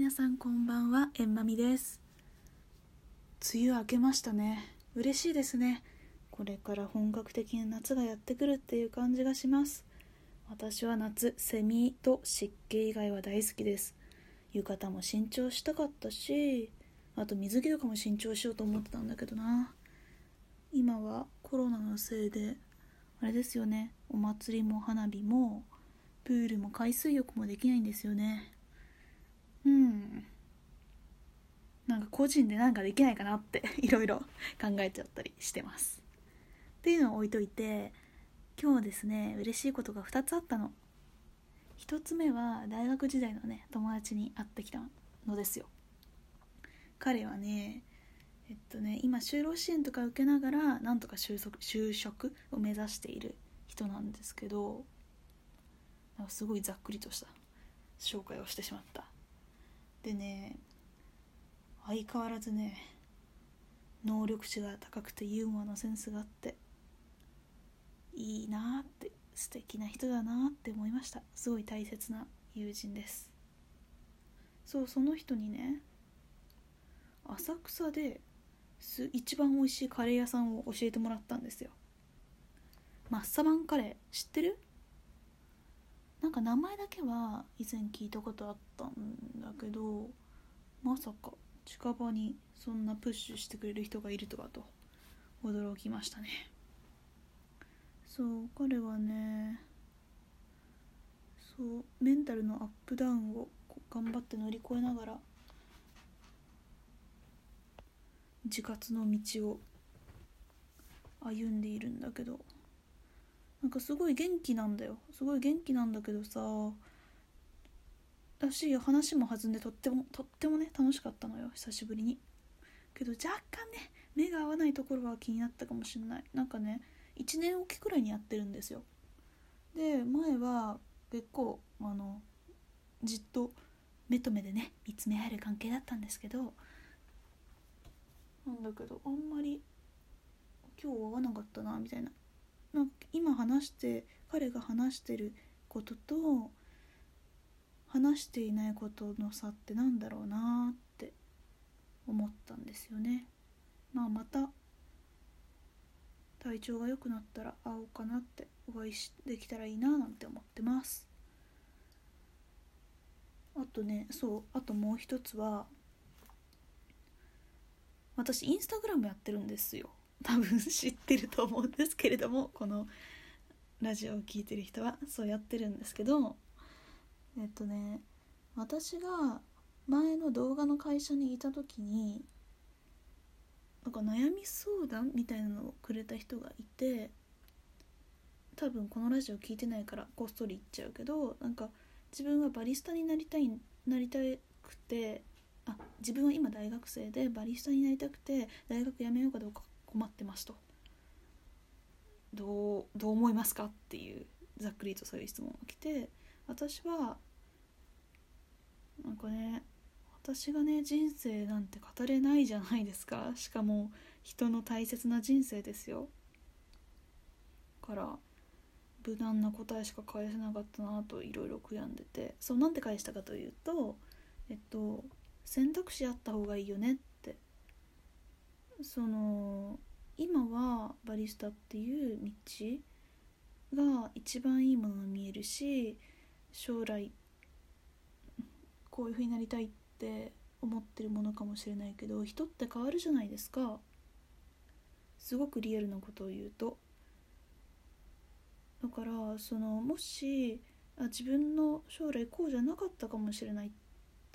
皆さんこんばんはえんまみです。梅雨明けましたね。嬉しいですね。これから本格的な夏がやってくるっていう感じがします。私は夏セミと湿気以外は大好きです。浴衣も新調したかったしあと水着とかも新調しようと思ってたんだけどな。今はコロナのせいであれですよね。お祭りも花火もプールも海水浴もできないんですよね。うん。なんか個人でなんかできないかなって いろいろ考えちゃったりしてます。っていうのを置いといて今日ですね嬉しいことが2つあったの。1つ目は大学時代のね友達に会ってきたのですよ。彼はねえっとね今就労支援とか受けながらなんとか就職就職を目指している人なんですけどすごいざっくりとした紹介をしてしまった。でね相変わらずね能力値が高くてユーモアのセンスがあっていいなって素敵な人だなって思いました。すごい大切な友人です。そうその人にね浅草です一番美味しいカレー屋さんを教えてもらったんですよ。マッサマンカレー知ってる？なんか名前だけは以前聞いたことあったんだけどまさか近場にそんなプッシュしてくれる人がいるとはと驚きましたね。そう彼はねそうメンタルのアップダウンを頑張って乗り越えながら自活の道を歩んでいるんだけどなんかすごい元気なんだよ。すごい元気なんだけどさ。だし話も弾んでとってもとってもね楽しかったのよ。久しぶりに。けど若干ね目が合わないところは気になったかもしんない。なんかね1年おきくらいにやってるんですよ。で前は結構あのじっと目と目でね見つめ合える関係だったんですけど。なんだけどあんまり今日は合わなかったなみたいな。今話して彼が話してることと話していないことの差ってなんだろうなって思ったんですよね。まあまた体調が良くなったら会おうかなってお会いできたらいいななんて思ってます。あとねそうあともう一つは私インスタグラムやってるんですよ多分知ってると思うんですけれどもこのラジオを聴いてる人はそうやってるんですけどえっとね私が前の動画の会社にいた時になんか悩み相談みたいなのをくれた人がいて多分このラジオ聞いてないからこっそり言っちゃうけどなんか自分はバリスタになりたいなりたくてあ自分は今大学生でバリスタになりたくて大学辞めようかどうか困ってますと。どうどう思いますかっていうざっくりとそういう質問が来て私はなんかね私がね人生なんて語れないじゃないですか。しかも人の大切な人生ですよ。から無難な答えしか返せなかったなといろいろ悔やんでて。そうなんて返したかというとえっと選択肢あった方がいいよねっその今はバリスタっていう道が一番いいものが見えるし将来こういう風になりたいって思ってるものかもしれないけど人って変わるじゃないですか。すごくリアルなことを言うと。だからそのもしあ自分の将来こうじゃなかったかもしれない。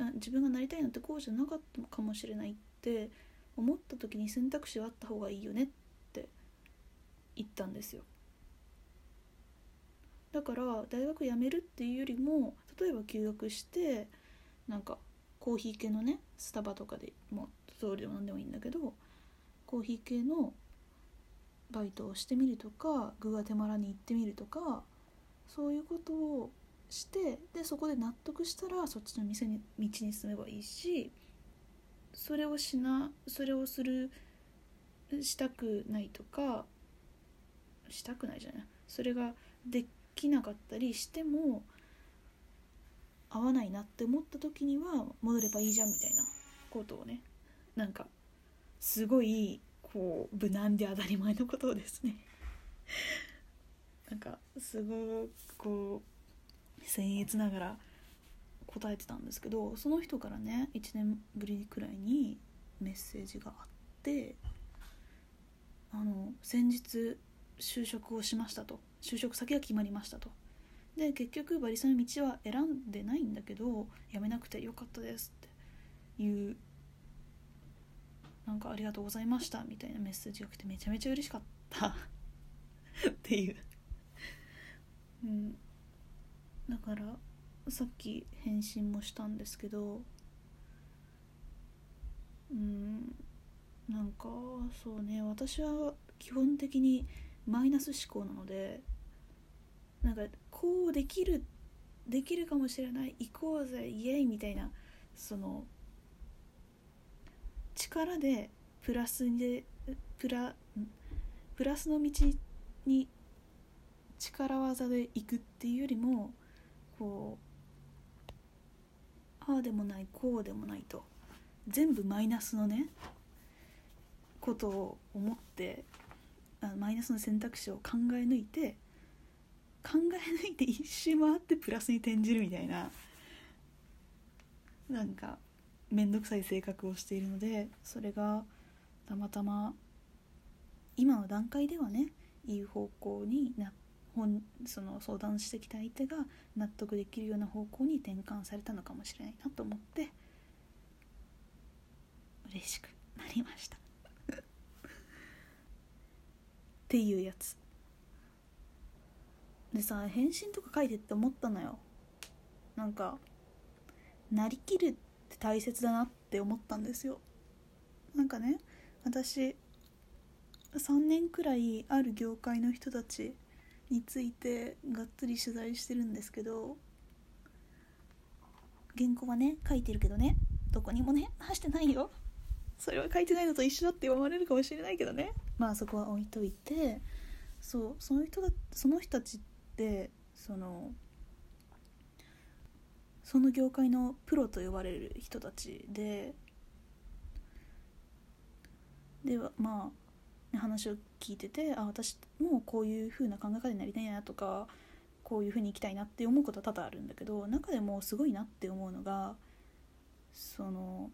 あ自分がなりたいのってこうじゃなかったかもしれないって思った時に選択肢はあった方がいいよねって言ったんですよ。だから大学辞めるっていうよりも例えば休学してなんかコーヒー系のねスタバとかでもうでも何でもいいんだけどコーヒー系のバイトをしてみるとかグアテマラに行ってみるとかそういうことをしてでそこで納得したらそっちの店に道に進めばいいしそれをしなそれをするしたくないとかしたくないじゃない？それができなかったりしても合わないなって思った時には戻ればいいじゃんみたいなことをねなんかすごいこう無難で当たり前のことをですね。なんかすごくこう僭越ながら答えてたんですけどその人からね1年ぶりくらいにメッセージがあってあの先日就職をしましたと。就職先が決まりましたと。で結局バリスタの道は選んでないんだけど辞めなくてよかったですって。いうなんかありがとうございましたみたいなメッセージが来てめちゃめちゃ嬉しかった。っていう。うん。だからさっき返信もしたんですけどうんなんかそうね私は基本的にマイナス思考なのでなんかこうできるできるかもしれない行こうぜイエイみたいなその力でプラスでプラプラスの道に力技で行くっていうよりもこうああでもないこうでもないと。全部マイナスのねことを思ってあマイナスの選択肢を考え抜いて考え抜いて一周回ってプラスに転じるみたいななんか面倒くさい性格をしているのでそれがたまたま今の段階ではねいい方向になって本その相談してきた相手が納得できるような方向に転換されたのかもしれないなと思って嬉しくなりました。っていうやつ。でさ返信とか書いてって思ったのよ。なんかなりきるって大切だなって思ったんですよ。なんかね私3年くらいある業界の人たちについてがっつり取材してるんですけど原稿はね書いてるけどねどこにもね話してないよ。それは書いてないのと一緒だって思われるかもしれないけどね。まあそこは置いといてそうその人だその人たちってそのその業界のプロと呼ばれる人たちでではまあ話を聞いててあ私もこういう風な考え方になりたいなとかこういう風に生きたいなって思うことは多々あるんだけど中でもすごいなって思うのがその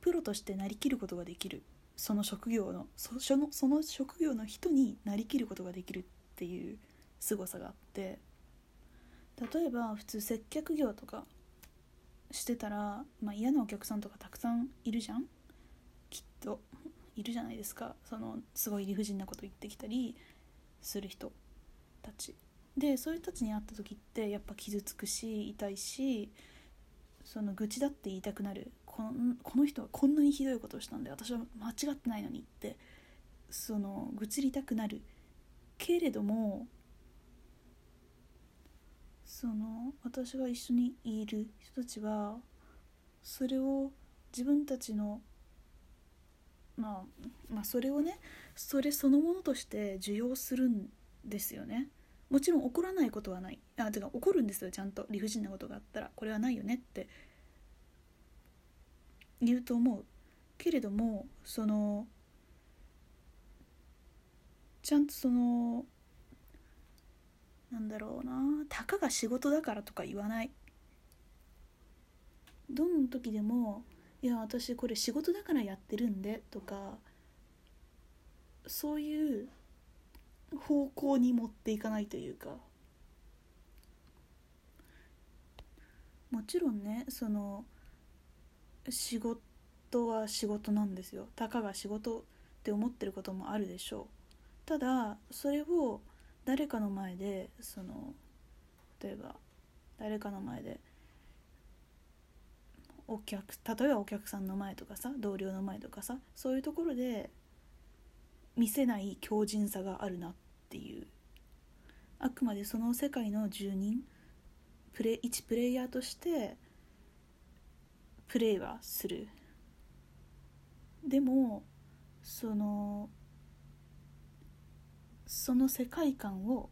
プロとしてなりきることができるその職業のそのその職業の人になりきることができるっていう凄さがあって例えば普通接客業とかしてたら、まあ、嫌なお客さんとかたくさんいるじゃん。きっと。いるじゃないですか。そのすごい理不尽なこと言ってきたりする人たち。でそういう人たちに会った時ってやっぱ傷つくし痛いしその愚痴だって言いたくなる。このこの人はこんなにひどいことをしたんで私は間違ってないのにってその愚痴りたくなる。けれどもその私が一緒にいる人たちはそれを自分たちのまあまあそれをねそれそのものとして受容するんですよね。もちろん怒らないことはない。あてか怒るんですよちゃんと。理不尽なことがあったら。これはないよねって。言うと思う。けれどもそのちゃんとそのなんだろうな。たかが仕事だからとか言わない。どの時でもいや私これ仕事だからやってるんでとかそういう方向に持っていかないというか。もちろんねその仕事は仕事なんですよ。たかが仕事って思ってることもあるでしょう。ただそれを誰かの前でその例えば誰かの前でお客例えばお客さんの前とかさ同僚の前とかさそういうところで見せない強靭さがあるなっていう。あくまでその世界の住人プレ一プレイヤーとしてプレイはする。でもそのその世界観を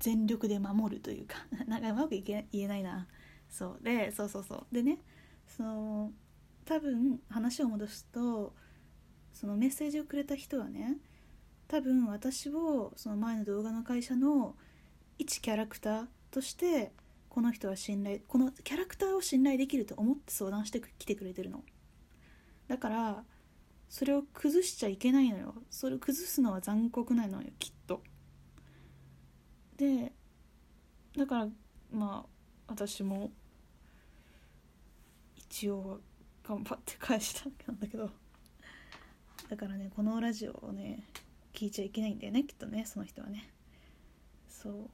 全力で守るというか なんかうまくいけ言えないな。そう。でそうそうそう。でねその多分話を戻すとそのメッセージをくれた人はね多分私をその前の動画の会社の一キャラクターとしてこの人は信頼このキャラクターを信頼できると思って相談してきてくれてるの。だからそれを崩しちゃいけないのよ。それを崩すのは残酷なのよきっと。でだからまあ私も一応頑張って返したわけなんだけど。だからねこのラジオをね聞いちゃいけないんだよねきっとねその人はね。そう。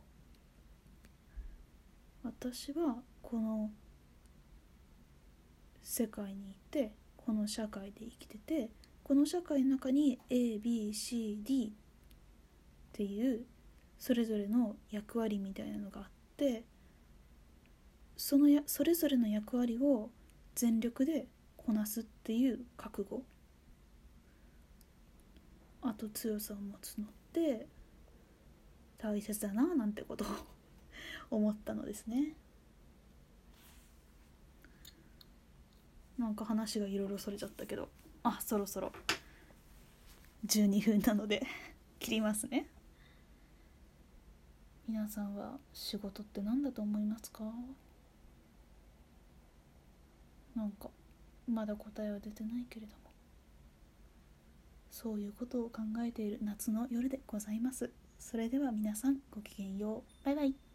私はこの世界にいてこの社会で生きててこの社会の中に ABCD っていうそれぞれの役割みたいなのがあってそのやそれぞれの役割を全力でこなすっていう覚悟。あと強さを持つのって大切だななんてことを 思ったのですね。なんか話がいろいろそれちゃったけど。あそろそろ。12分なので 切りますね。皆さんは仕事って何だと思いますか？なんかまだ答えは出てないけれども。そういうことを考えている夏の夜でございます。それでは皆さんごきげんよう。バイバイ。